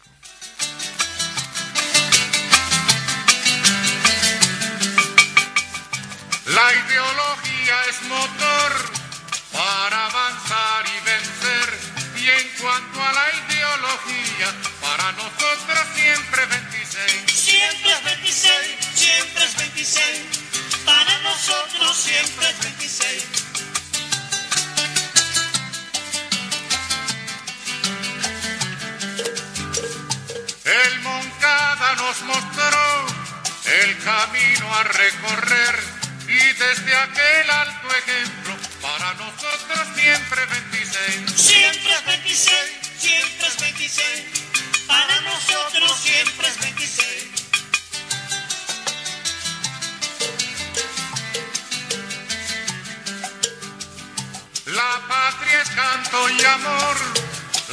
La ideología es motor para avanzar y vencer. Y en cuanto a la ideología, siempre 26. Siempre es 26, siempre es 26. Para nosotros siempre es 26. El Moncada nos mostró el camino a recorrer y desde aquel alto ejemplo, para nosotros siempre 26. Siempre es 26, siempre es 26. Para nosotros siempre es 26. La patria es canto y amor,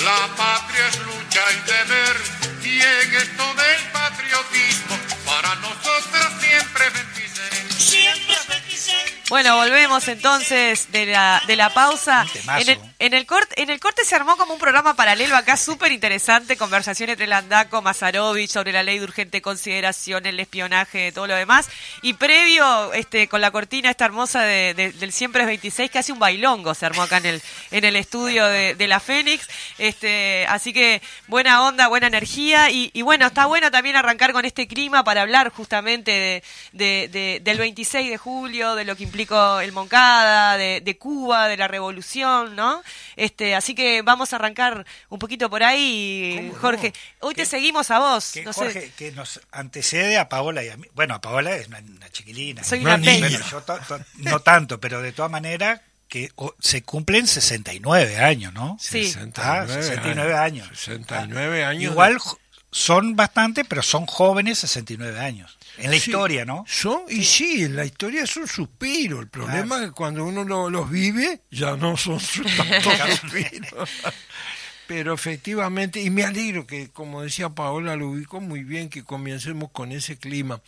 la patria es lucha y deber, y en esto del patriotismo, para nosotros siempre 26. Siempre es 26. Bueno, volvemos entonces de la, de la pausa. En el, en el, corte, en el corte se armó como un programa paralelo acá súper interesante, conversación entre Landaco, Mazarovich sobre la ley de urgente consideración, el espionaje, todo lo demás. Y previo, este, con la cortina esta hermosa de, del Siempre es 26, casi un bailongo se armó acá en el, en el estudio de, la Fénix. Este, así que buena onda, buena energía. Y, y, bueno, está bueno también arrancar con este clima para hablar justamente de, de, del 26 de julio, de lo que implica el Moncada, de, Cuba, de la revolución, ¿no? Este, así que vamos a arrancar un poquito por ahí, Jorge. Hoy te seguimos a vos. Que, Jorge, que nos antecede a Paola y a mí. Bueno, a Paola es una, chiquilina. Soy una, niña. no tanto, pero de todas maneras que se cumplen 69 años, ¿no? Sí. 69, ah, años. 69 años. Igual son bastante, pero son jóvenes 69 años. En la historia, ¿no? Son, y sí, en la historia es un suspiro. El problema es que cuando uno los vive, ya no son [laughs] tantos suspiros. Pero efectivamente, y me alegro que, como decía Paola, lo ubico muy bien que comencemos con ese clima.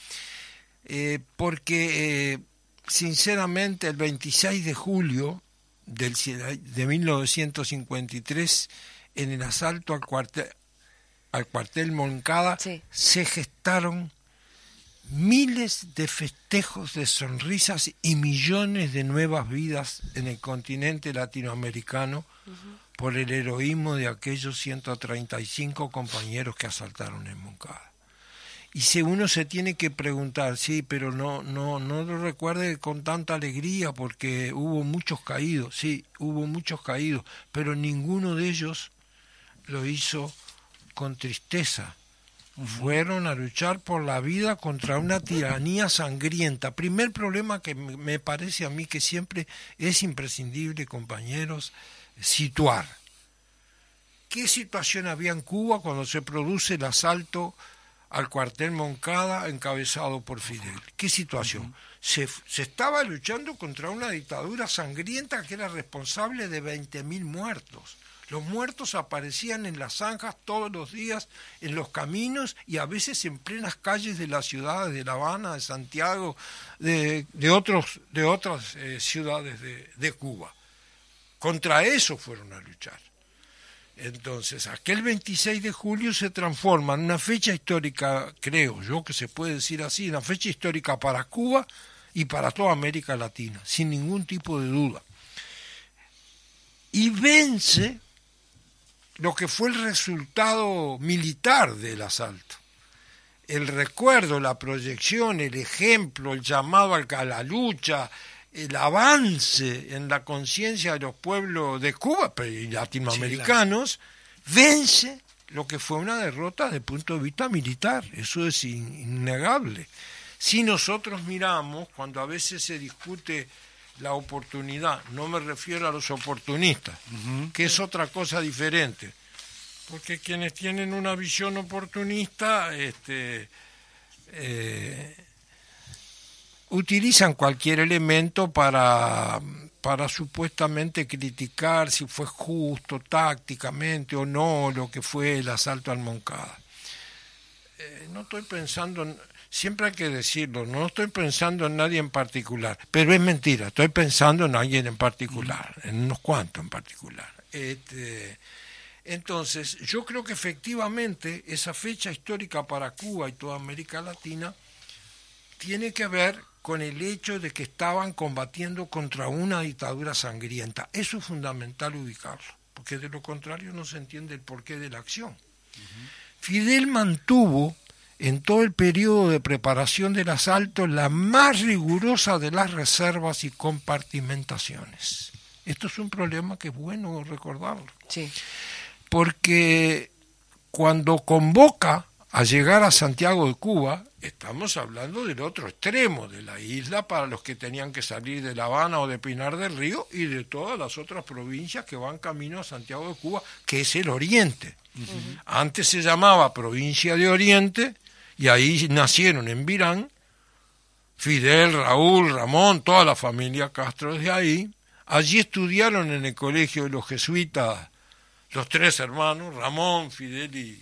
Eh, porque, eh, sinceramente, el 26 de julio del, de 1953, en el asalto al cuartel, al cuartel Moncada, se gestaron miles de festejos de sonrisas y millones de nuevas vidas en el continente latinoamericano por el heroísmo de aquellos 135 compañeros que asaltaron en Moncada. Y si uno se tiene que preguntar, sí, pero no, no, no lo recuerde con tanta alegría porque hubo muchos caídos, sí, hubo muchos caídos, pero ninguno de ellos lo hizo con tristeza, fueron a luchar por la vida contra una tiranía sangrienta. Primer problema que me parece a mí que siempre es imprescindible, compañeros, situar. ¿Qué situación había en Cuba cuando se produce el asalto al cuartel Moncada encabezado por Fidel? ¿Qué situación? se, se, estaba luchando contra una dictadura sangrienta que era responsable de 20.000 muertos. Los muertos aparecían en las zanjas todos los días, en los caminos y a veces en plenas calles de las ciudades de La Habana, de Santiago, de, de, otros, de otras eh, ciudades de, de Cuba. Contra eso fueron a luchar. Entonces, aquel 26 de julio se transforma en una fecha histórica, creo yo que se puede decir así, una fecha histórica para Cuba y para toda América Latina, sin ningún tipo de duda. Y vence lo que fue el resultado militar del asalto. El recuerdo, la proyección, el ejemplo, el llamado a la lucha, el avance en la conciencia de los pueblos de Cuba y latinoamericanos, vence lo que fue una derrota desde el punto de vista militar. Eso es innegable. Si nosotros miramos, cuando a veces se discute la oportunidad, no me refiero a los oportunistas, que es otra cosa diferente, porque quienes tienen una visión oportunista, este, eh, utilizan cualquier elemento para, para supuestamente criticar si fue justo tácticamente o no lo que fue el asalto al Moncada. Eh, no estoy pensando, en, siempre hay que decirlo, no estoy pensando en nadie en particular, pero es mentira, estoy pensando en alguien en particular, en unos cuantos en particular. Este, entonces, yo creo que efectivamente esa fecha histórica para Cuba y toda América Latina tiene que ver con el hecho de que estaban combatiendo contra una dictadura sangrienta. Eso es fundamental ubicarlo, porque de lo contrario no se entiende el porqué de la acción. Fidel mantuvo en todo el periodo de preparación del asalto la más rigurosa de las reservas y compartimentaciones. Esto es un problema que es bueno recordarlo. Sí. Porque cuando convoca a llegar a Santiago de Cuba, estamos hablando del otro extremo de la isla para los que tenían que salir de La Habana o de Pinar del Río y de todas las otras provincias que van camino a Santiago de Cuba, que es el Oriente. Antes se llamaba provincia de Oriente y ahí nacieron en Virán Fidel, Raúl, Ramón, toda la familia Castro de ahí. Allí estudiaron en el colegio de los jesuitas los tres hermanos, Ramón, Fidel y,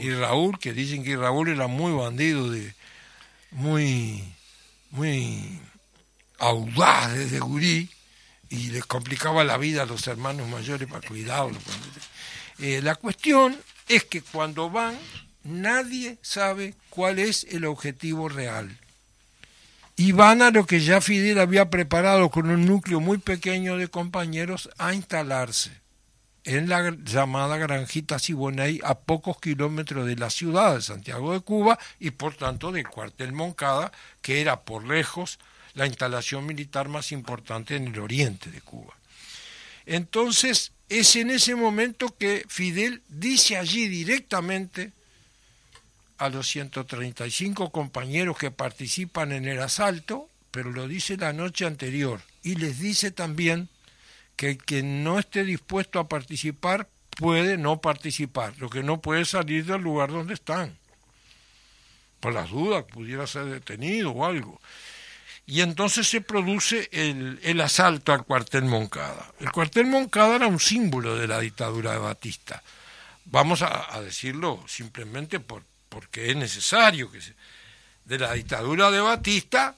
y Raúl. que dicen que Raúl era muy bandido, de, muy, muy audaz desde gurí, y les complicaba la vida a los hermanos mayores para cuidarlos. Eh, la cuestión es que cuando van, nadie sabe cuál es el objetivo real. Y van a lo que ya Fidel había preparado con un núcleo muy pequeño de compañeros a instalarse en la llamada Granjita Siboney a pocos kilómetros de la ciudad de Santiago de Cuba y por tanto del cuartel Moncada, que era por lejos la instalación militar más importante en el oriente de Cuba. Entonces es en ese momento que Fidel dice allí directamente a los 135 compañeros que participan en el asalto, pero lo dice la noche anterior y les dice también que el que no esté dispuesto a participar puede no participar, lo que no puede salir del lugar donde están. Por las dudas, pudiera ser detenido o algo. Y entonces se produce el, asalto al cuartel Moncada. El cuartel Moncada era un símbolo de la dictadura de Batista. Vamos a decirlo simplemente por, porque es necesario que se, de la dictadura de Batista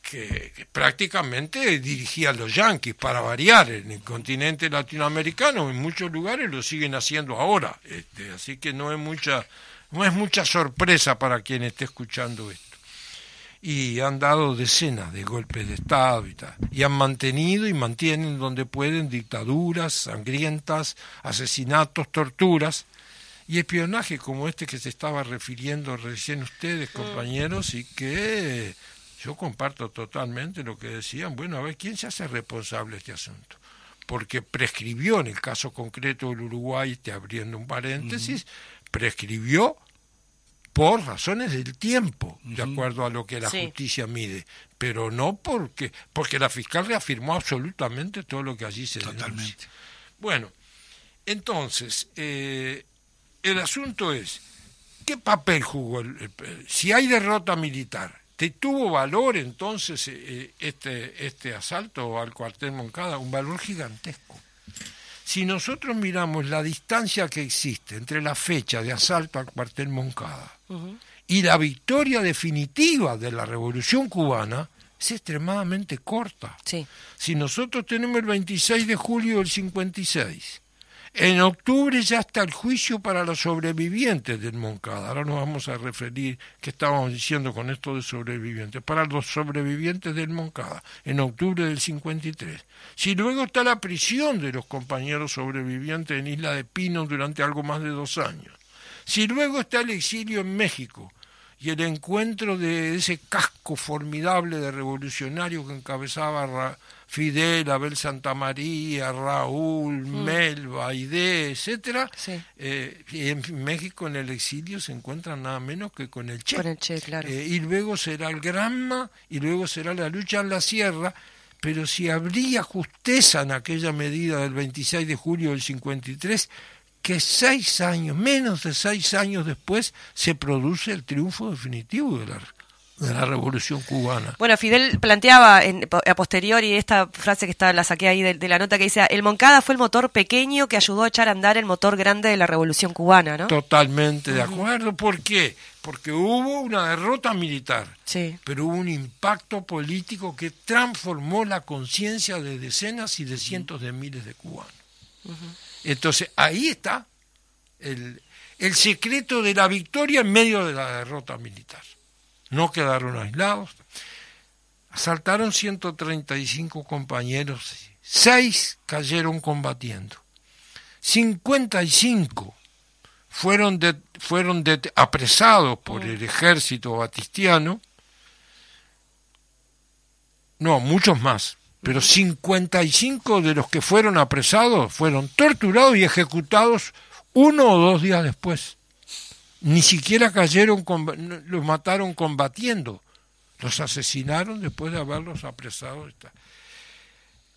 que, prácticamente dirigía a los yanquis para variar en el continente latinoamericano, en muchos lugares lo siguen haciendo ahora, este, así que no es mucha, no es mucha sorpresa para quien esté escuchando esto. Y han dado decenas de golpes de Estado y tal, y han mantenido y mantienen donde pueden dictaduras sangrientas, asesinatos, torturas, y espionaje como este que se estaba refiriendo recién ustedes, mm. compañeros, y que yo comparto totalmente lo que decían. Bueno, a ver, ¿quién se hace responsable de este asunto? Porque prescribió en el caso concreto del Uruguay, te abriendo un paréntesis, prescribió por razones del tiempo, de acuerdo a lo que la justicia mide, pero no porque porque la fiscal reafirmó absolutamente todo lo que allí se Totalmente. Bueno, entonces, eh, el asunto es, ¿qué papel jugó? el, si hay derrota militar, ¿Te tuvo valor entonces eh, este, este asalto al cuartel Moncada? Un valor gigantesco. Si nosotros miramos la distancia que existe entre la fecha de asalto al cuartel Moncada y la victoria definitiva de la revolución cubana, es extremadamente corta. Si nosotros tenemos el 26 de julio del 56 en octubre ya está el juicio para los sobrevivientes del Moncada. Ahora nos vamos a referir qué estábamos diciendo con esto de sobrevivientes. Para los sobrevivientes del Moncada, en octubre del 53. Si luego está la prisión de los compañeros sobrevivientes en Isla de Pino durante algo más de dos años. Si luego está el exilio en México y el encuentro de ese casco formidable de revolucionarios que encabezaba Fidel, Abel Santamaría, Raúl, mm. Melba, Aide, etcétera, eh, en México en el exilio se encuentran nada menos que con el Che. Eh, y luego será el Granma, y luego será la lucha en la sierra, pero si habría justeza en aquella medida del 26 de julio del 53, que seis años, menos de seis años después, se produce el triunfo definitivo de la de la Revolución Cubana. Bueno, Fidel planteaba en, a posteriori esta frase que está, la saqué ahí de, de la nota que dice, el Moncada fue el motor pequeño que ayudó a echar a andar el motor grande de la Revolución Cubana, ¿no? Totalmente de acuerdo. ¿Por qué? Porque hubo una derrota militar, Sí. pero hubo un impacto político que transformó la conciencia de decenas y de cientos de miles de cubanos. Entonces, ahí está el, secreto de la victoria en medio de la derrota militar. No quedaron aislados. Asaltaron 135 compañeros, seis cayeron combatiendo. 55 fueron, fueron apresados por el ejército batistiano. No, muchos más. Pero 55 de los que fueron apresados fueron torturados y ejecutados uno o dos días después. Ni siquiera cayeron, los mataron combatiendo. Los asesinaron después de haberlos apresado.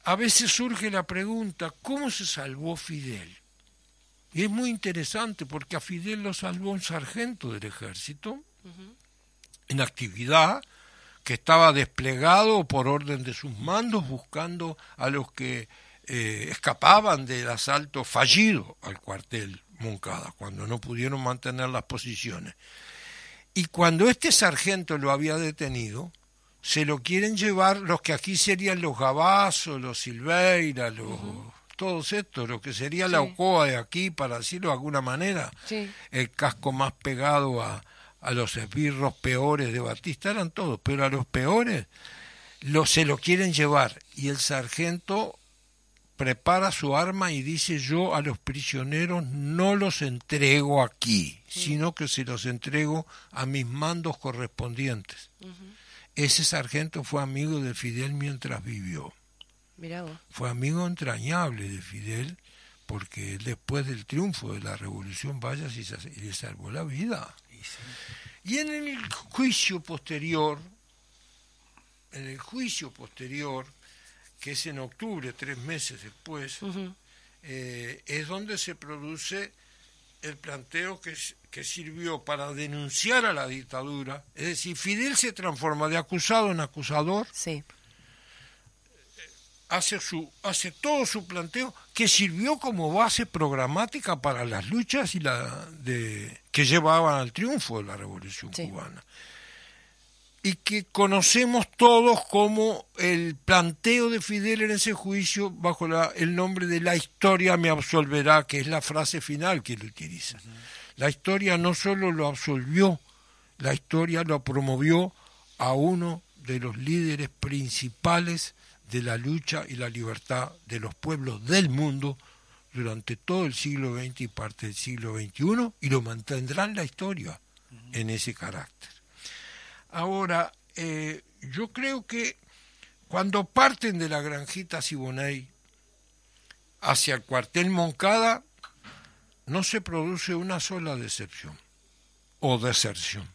A veces surge la pregunta, ¿cómo se salvó Fidel? Y es muy interesante porque a Fidel lo salvó un sargento del ejército en actividad que estaba desplegado por orden de sus mandos buscando a los que eh, escapaban del asalto fallido al cuartel Moncada, cuando no pudieron mantener las posiciones. Y cuando este sargento lo había detenido, se lo quieren llevar los que aquí serían los Gabazos, los Silveira, los, todos estos, lo que sería la. Ocoa de aquí, para decirlo de alguna manera, Sí. el casco más pegado a, a los esbirros peores de Batista, eran todos, pero a los peores lo, se lo quieren llevar. Y el sargento prepara su arma y dice yo a los prisioneros no los entrego aquí, sino que se los entrego a mis mandos correspondientes. Ese sargento fue amigo de Fidel mientras vivió Mirá vos. fue amigo entrañable de Fidel porque después del triunfo de la revolución vaya y le salvó la vida. Y en el juicio posterior, en el juicio posterior, que es en octubre, tres meses después, eh, es donde se produce el planteo que, que sirvió para denunciar a la dictadura. Es decir, Fidel se transforma de acusado en acusador Sí. hace su hace todo su planteo que sirvió como base programática para las luchas y la de que llevaban al triunfo de la revolución Sí. cubana. Y que conocemos todos como el planteo de Fidel en ese juicio bajo la- el nombre de la historia me absolverá que es la frase final que él utiliza. La historia no solo lo absolvió la historia lo promovió a uno de los líderes principales de la lucha y la libertad de los pueblos del mundo durante todo el siglo XX y parte del siglo XXI y lo mantendrán la historia en ese carácter. Ahora, eh, yo creo que cuando parten de la granjita Siboney hacia el cuartel Moncada, no se produce una sola decepción o deserción.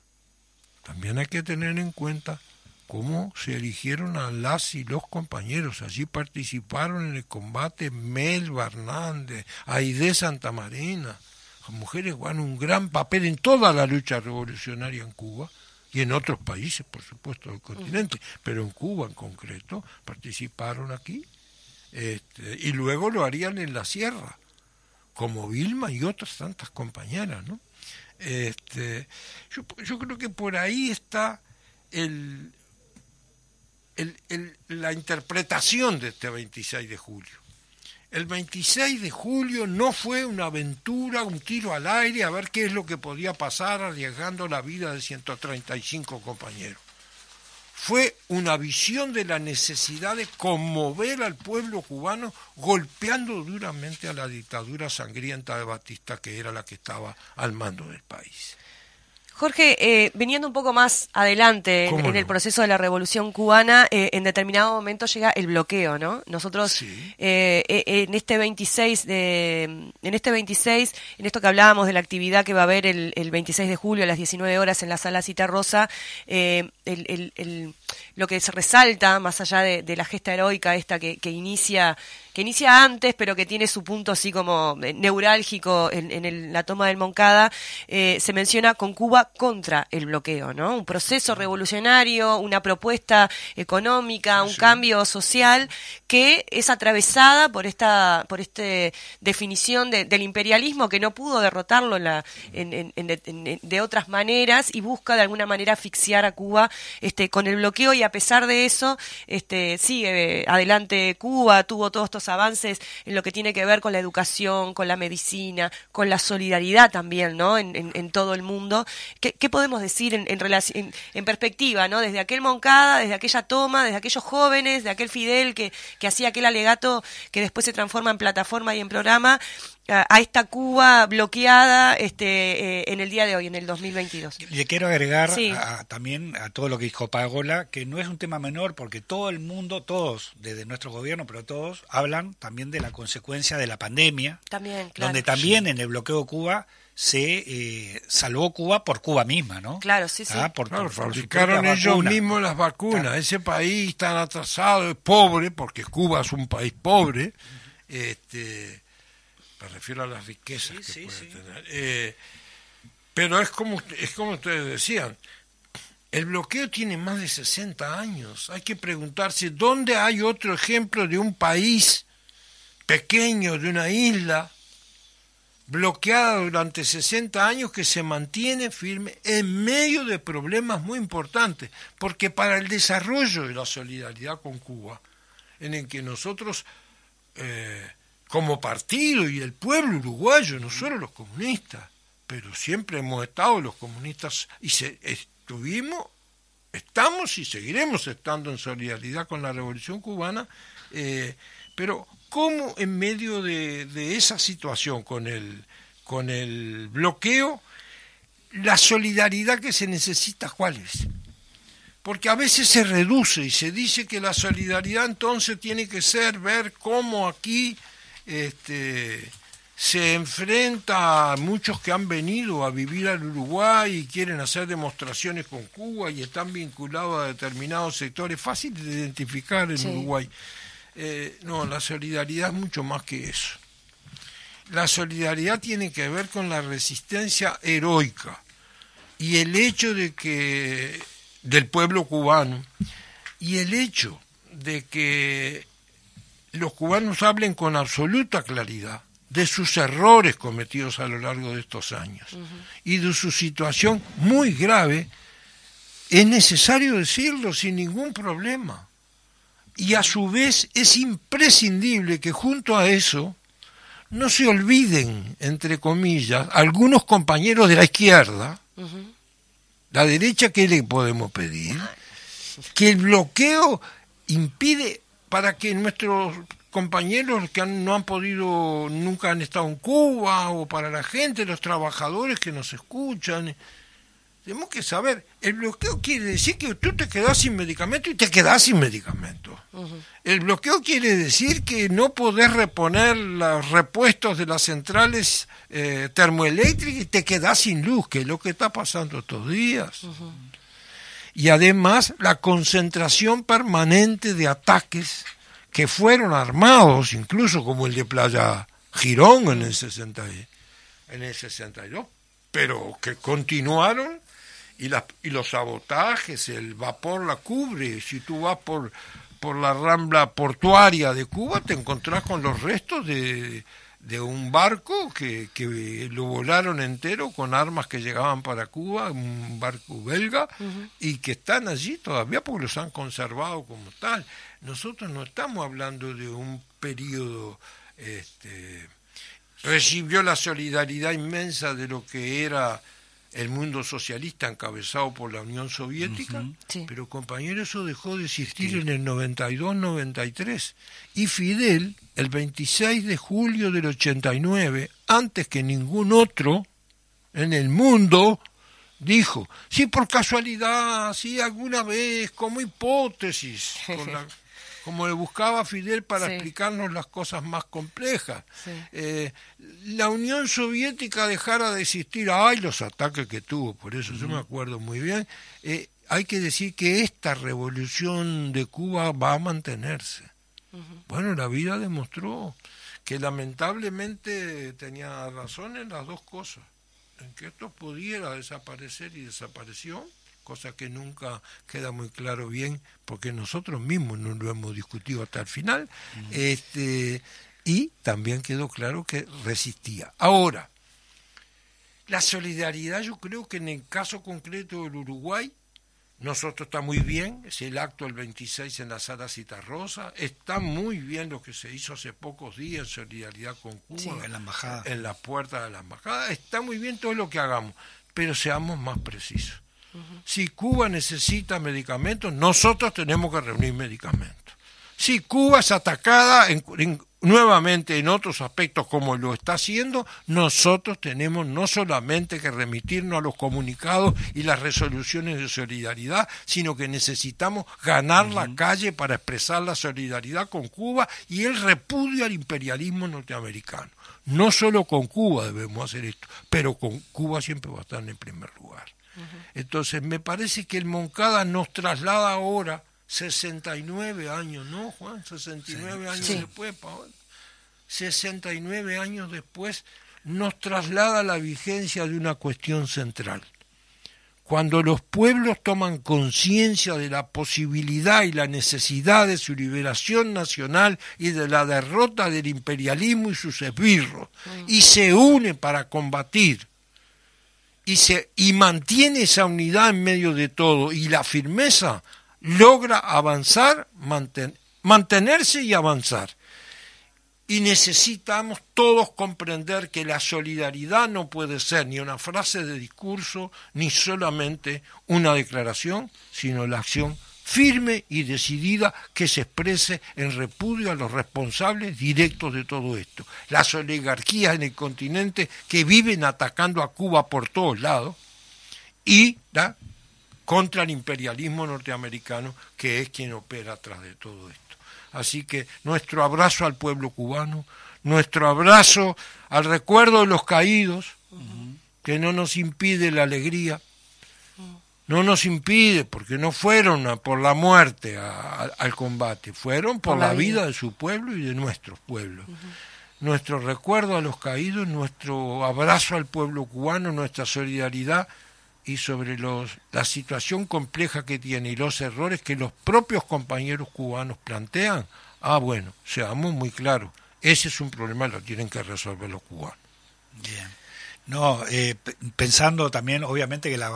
También hay que tener en cuenta cómo se eligieron a las y los compañeros. Allí participaron en el combate Mel Hernández, Aide Santa Marina. Las mujeres jugaron un gran papel en toda la lucha revolucionaria en Cuba y en otros países, por supuesto, del continente, pero en Cuba en concreto participaron aquí este, y luego lo harían en la sierra, como Vilma y otras tantas compañeras, ¿no? Este, yo, yo creo que por ahí está el, el- el- la interpretación de este 26 de julio. El 26 de julio no fue una aventura, un tiro al aire, a ver qué es lo que podía pasar arriesgando la vida de 135 compañeros. Fue una visión de la necesidad de conmover al pueblo cubano golpeando duramente a la dictadura sangrienta de Batista, que era la que estaba al mando del país. Jorge, eh, viniendo un poco más adelante en, ¿Cómo en el proceso de la Revolución Cubana, eh, en determinado momento llega el bloqueo, ¿no? Nosotros Sí. eh, eh, en este 26 de, en este 26, en esto que hablábamos de la actividad que va a haber el, el 26 de julio a las 19 horas en la sala Cita Rosa, eh, el, el- el- lo que se resalta, más allá de, la gesta heroica esta que, que inicia que inicia antes, pero que tiene su punto así como eh, neurálgico en, la toma del Moncada, eh, se menciona con Cuba contra el bloqueo, ¿no? Un proceso revolucionario, una propuesta económica, un cambio social que es atravesada por esta, por este definición del imperialismo que no pudo derrotarlo la, de otras maneras y busca de alguna manera asfixiar a Cuba este, con el bloqueo y a pesar de eso este, sigue adelante Cuba, tuvo todos estos avances en lo que tiene que ver con la educación, con la medicina, con la solidaridad también, ¿no? En, todo el mundo. ¿Qué, podemos decir en, en, en, perspectiva, ¿no? Desde aquel Moncada, desde aquella toma, desde aquellos jóvenes, de aquel Fidel que, que hacía aquel alegato que después se transforma en plataforma y en programa, a, esta Cuba bloqueada este, eh, en el día de hoy, en el 2022. Le quiero agregar también a todo lo que dijo Pagola, que no es un tema menor porque todo el mundo, todos, desde nuestro gobierno, pero todos, hablan también de la consecuencia de la pandemia, también, donde también en el bloqueo de Cuba se eh, salvó Cuba por Cuba misma, ¿no? Claro, sí, sí. Ah, por, fabricaron ellos mismos las vacunas. Ese país tan atrasado, es pobre, porque Cuba es un país pobre, este me refiero a las riquezas que puede tener. Eh, pero es como, es como ustedes decían, el bloqueo tiene más de 60 años. Hay que preguntarse dónde hay otro ejemplo de un país pequeño, de una isla, bloqueada durante 60 años que se mantiene firme en medio de problemas muy importantes. Porque para el desarrollo de la solidaridad con Cuba, en el que nosotros... Eh, como partido y el pueblo uruguayo, no solo los comunistas, pero siempre hemos estado los comunistas y estuvimos, estamos y seguiremos estando en solidaridad con la revolución cubana, eh, pero ¿cómo en medio de, esa situación con el, con el bloqueo, la solidaridad que se necesita, cuál es? Porque a veces se reduce y se dice que la solidaridad entonces tiene que ser ver cómo aquí este, se enfrenta a muchos que han venido a vivir al Uruguay y quieren hacer demostraciones con Cuba y están vinculados a determinados sectores, fácil de identificar en Uruguay. Eh, no, la solidaridad es mucho más que eso. La solidaridad tiene que ver con la resistencia heroica y el hecho de que del pueblo cubano y el hecho de que los cubanos hablen con absoluta claridad de sus errores cometidos a lo largo de estos años y de su situación muy grave, es necesario decirlo sin ningún problema. Y a su vez es imprescindible que junto a eso no se olviden, entre comillas, algunos compañeros de la izquierda, la derecha, ¿qué le podemos pedir? Que el bloqueo impide para que nuestros compañeros que no han podido, nunca han estado en Cuba, o para la gente, los trabajadores que nos escuchan, tenemos que saber, el bloqueo quiere decir que tú te quedas sin medicamento y te quedas sin medicamento. El bloqueo quiere decir que no podés reponer los repuestos de las centrales eh, termoeléctricas y te quedas sin luz, que es lo que está pasando estos días y además la concentración permanente de ataques que fueron armados, incluso como el de Playa Girón en el, 60, en el 62, pero que continuaron y, y los sabotajes, el vapor la cubre. Si tú vas por, por la rambla portuaria de Cuba, te encontrás con los restos de, de un barco que, que, lo volaron entero con armas que llegaban para Cuba, un barco belga, y que están allí todavía porque los han conservado como tal. Nosotros no estamos hablando de un periodo, este, recibió la solidaridad inmensa de lo que era el mundo socialista encabezado por la Unión Soviética, pero compañero, eso dejó de existir en el 92-93. Y Fidel, el 26 de julio del 89, antes que ningún otro en el mundo, dijo, si por casualidad, si alguna vez, como hipótesis, [laughs] como le buscaba Fidel para explicarnos las cosas más complejas. Eh, la Unión Soviética dejara de existir, ay, los ataques que tuvo, por eso yo me acuerdo muy bien, eh, hay que decir que esta revolución de Cuba va a mantenerse. Bueno, la vida demostró que lamentablemente tenía razón en las dos cosas, en que esto pudiera desaparecer y desapareció, cosa que nunca queda muy claro bien, porque nosotros mismos no lo hemos discutido hasta el final, este, y también quedó claro que resistía. Ahora, la solidaridad yo creo que en el caso concreto del Uruguay, nosotros está muy bien, es el acto del 26 en la sala Citarrosa, está muy bien lo que se hizo hace pocos días en solidaridad con Cuba, en la embajada. en la puerta de la embajada, está muy bien todo lo que hagamos, pero seamos más precisos. Si Cuba necesita medicamentos, nosotros tenemos que reunir medicamentos. Si Cuba es atacada en, en nuevamente en otros aspectos como lo está haciendo, nosotros tenemos no solamente que remitirnos a los comunicados y las resoluciones de solidaridad, sino que necesitamos ganar la calle para expresar la solidaridad con Cuba y el repudio al imperialismo norteamericano. No solo con Cuba debemos hacer esto, pero con Cuba siempre va a estar en primer lugar. Entonces, me parece que el Moncada nos traslada ahora 69 años, ¿no, Juan? 69 años después, Paola. 69 años después, nos traslada la vigencia de una cuestión central. Cuando los pueblos toman conciencia de la posibilidad y la necesidad de su liberación nacional y de la derrota del imperialismo y sus esbirros, y se unen para combatir, y, se, y mantiene esa unidad en medio de todo, y la firmeza, logra avanzar, mantenerse y avanzar. Y necesitamos todos comprender que la solidaridad no puede ser ni una frase de discurso, ni solamente una declaración, sino la acción firme y decidida que se exprese en repudio a los responsables directos de todo esto. Las oligarquías en el continente que viven atacando a Cuba por todos lados y ¿da? Contra el imperialismo norteamericano que es quien opera atrás de todo esto. Así que nuestro abrazo al pueblo cubano, nuestro abrazo al recuerdo de los caídos, que no nos impide la alegría, no nos impide, porque no fueron por la muerte al combate, fueron por, la, vida. de su pueblo y de nuestros pueblos. Nuestro recuerdo a los caídos, nuestro abrazo al pueblo cubano, nuestra solidaridad y sobre los, la situación compleja que tiene y los errores que los propios compañeros cubanos plantean, ah, bueno, seamos muy claros, ese es un problema, lo tienen que resolver los cubanos. Bien. No, eh, pensando también, obviamente, que la,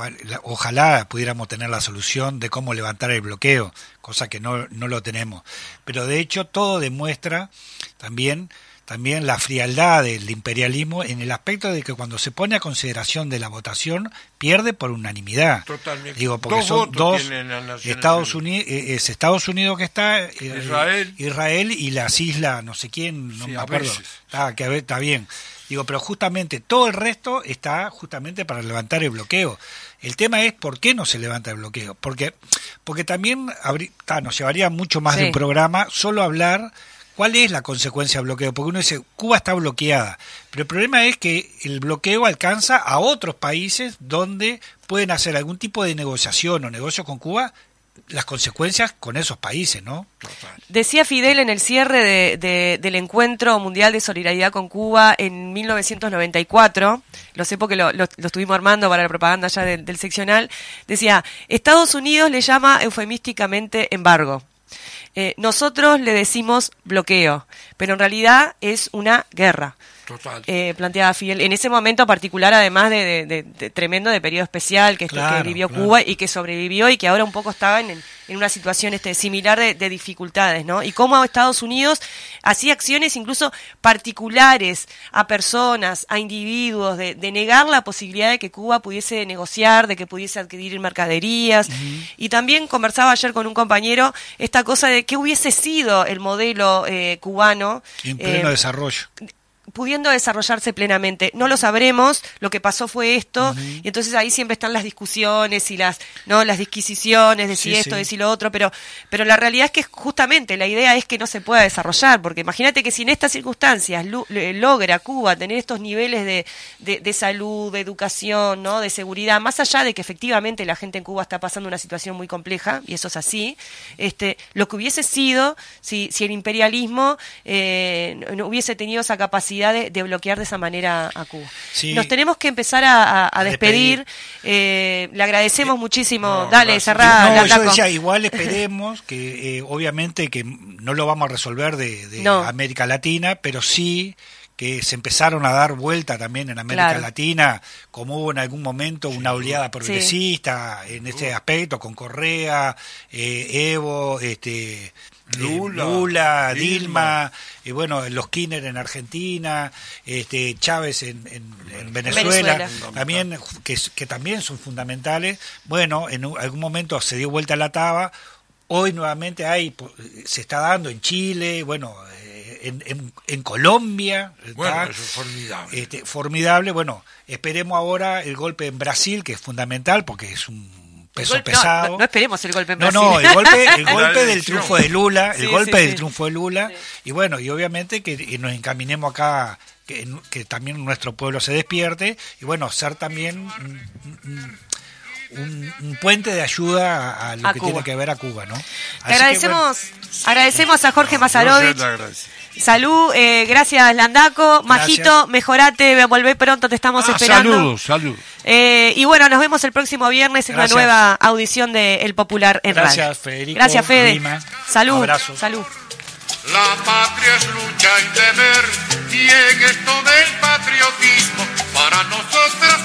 ojalá pudiéramos tener la solución de cómo levantar el bloqueo, cosa que no, no lo tenemos. Pero de hecho, todo demuestra también también la frialdad del imperialismo en el aspecto de que cuando se pone a consideración de la votación pierde por unanimidad. Totalmente. Digo, porque son dos Estados Unidos, eh, es Estados Unidos que está eh, Israel. Israel y las islas, no sé quién, no me acuerdo. Está, que está bien. Digo, pero justamente todo el resto está justamente para levantar el bloqueo. El tema es por qué no se levanta el bloqueo. Porque, porque también nos llevaría mucho más de un programa solo hablar ¿Cuál es la consecuencia del bloqueo? Porque uno dice, Cuba está bloqueada, pero el problema es que el bloqueo alcanza a otros países donde pueden hacer algún tipo de negociación o negocio con Cuba, las consecuencias con esos países, ¿no? Decía Fidel en el cierre del Encuentro Mundial de Solidaridad con Cuba en 1994, lo sé porque lo, estuvimos armando para la propaganda ya del seccional, decía, Estados Unidos le llama eufemísticamente embargo. Eh, nosotros le decimos bloqueo, pero en realidad es una guerra. Total. Eh, planteaba Fidel, en ese momento particular, además de, tremendo de periodo especial que, que vivió Cuba y que sobrevivió y que ahora un poco estaba en, en una situación este, similar de, dificultades, ¿no? Y cómo Estados Unidos hacía acciones incluso particulares a personas, a individuos, de, negar la posibilidad de que Cuba pudiese negociar, de que pudiese adquirir mercaderías. Y también conversaba ayer con un compañero esta cosa de qué hubiese sido el modelo eh, cubano. En pleno eh, desarrollo pudiendo desarrollarse plenamente. No lo sabremos, lo que pasó fue esto, y entonces ahí siempre están las discusiones y las, ¿no? las disquisiciones de si Sí, esto, sí. de si lo otro, pero, pero la realidad es que justamente la idea es que no se pueda desarrollar, porque imagínate que si en estas circunstancias logra Cuba tener estos niveles de, de, de salud, de educación, ¿no? de seguridad, más allá de que efectivamente la gente en Cuba está pasando una situación muy compleja, y eso es así, este, lo que hubiese sido si, si el imperialismo eh, no hubiese tenido esa capacidad de, de bloquear de esa manera a Cuba. Sí. Nos tenemos que empezar a, a- a A despedir. despedir. Eh, le agradecemos muchísimo. no, Dale, cerrá. no, yo decía, igual [laughs] esperemos que eh, obviamente que no lo vamos a resolver de, de No. América Latina, pero sí que se empezaron a dar vuelta también en América Claro. Latina, como hubo en algún momento una oleada progresista en este aspecto, con Correa, eh, Evo, este, eh, Lula, Lula, Dilma. Dilma, y bueno, los Kirchner en Argentina, este, Chávez en, en- en Venezuela, Venezuela. también que, que también son fundamentales. Bueno, en un- algún momento se dio vuelta la taba. Hoy nuevamente hay, po- se está dando en Chile, bueno, eh, en, en- en Colombia. Bueno, está, eso es formidable. este, formidable. Bueno, esperemos ahora el golpe en Brasil, que es fundamental porque es un peso pesado. No, no esperemos el golpe en No, Brasil. no, el golpe, el [laughs] golpe del triunfo de Lula, el Sí, golpe sí, del sí. triunfo de Lula, y bueno, y obviamente que y nos encaminemos acá, que, que también nuestro pueblo se despierte, y bueno, ser también un, un- puente de ayuda a, a lo A que Cuba. tiene que ver a Cuba, ¿no? Así que, agradecemos, agradecemos a Jorge Mazarovich. Salud, eh, gracias Landaco. Majito, mejorate, volvé pronto, te estamos ah, esperando. Saludos, salud. Eh, y bueno, nos vemos el próximo viernes en gracias. una nueva audición de El Popular en Radio. Gracias, Federico. Gracias, Fede. Salud. Salud. La patria es lucha y deber, y en esto del patriotismo, para nosotras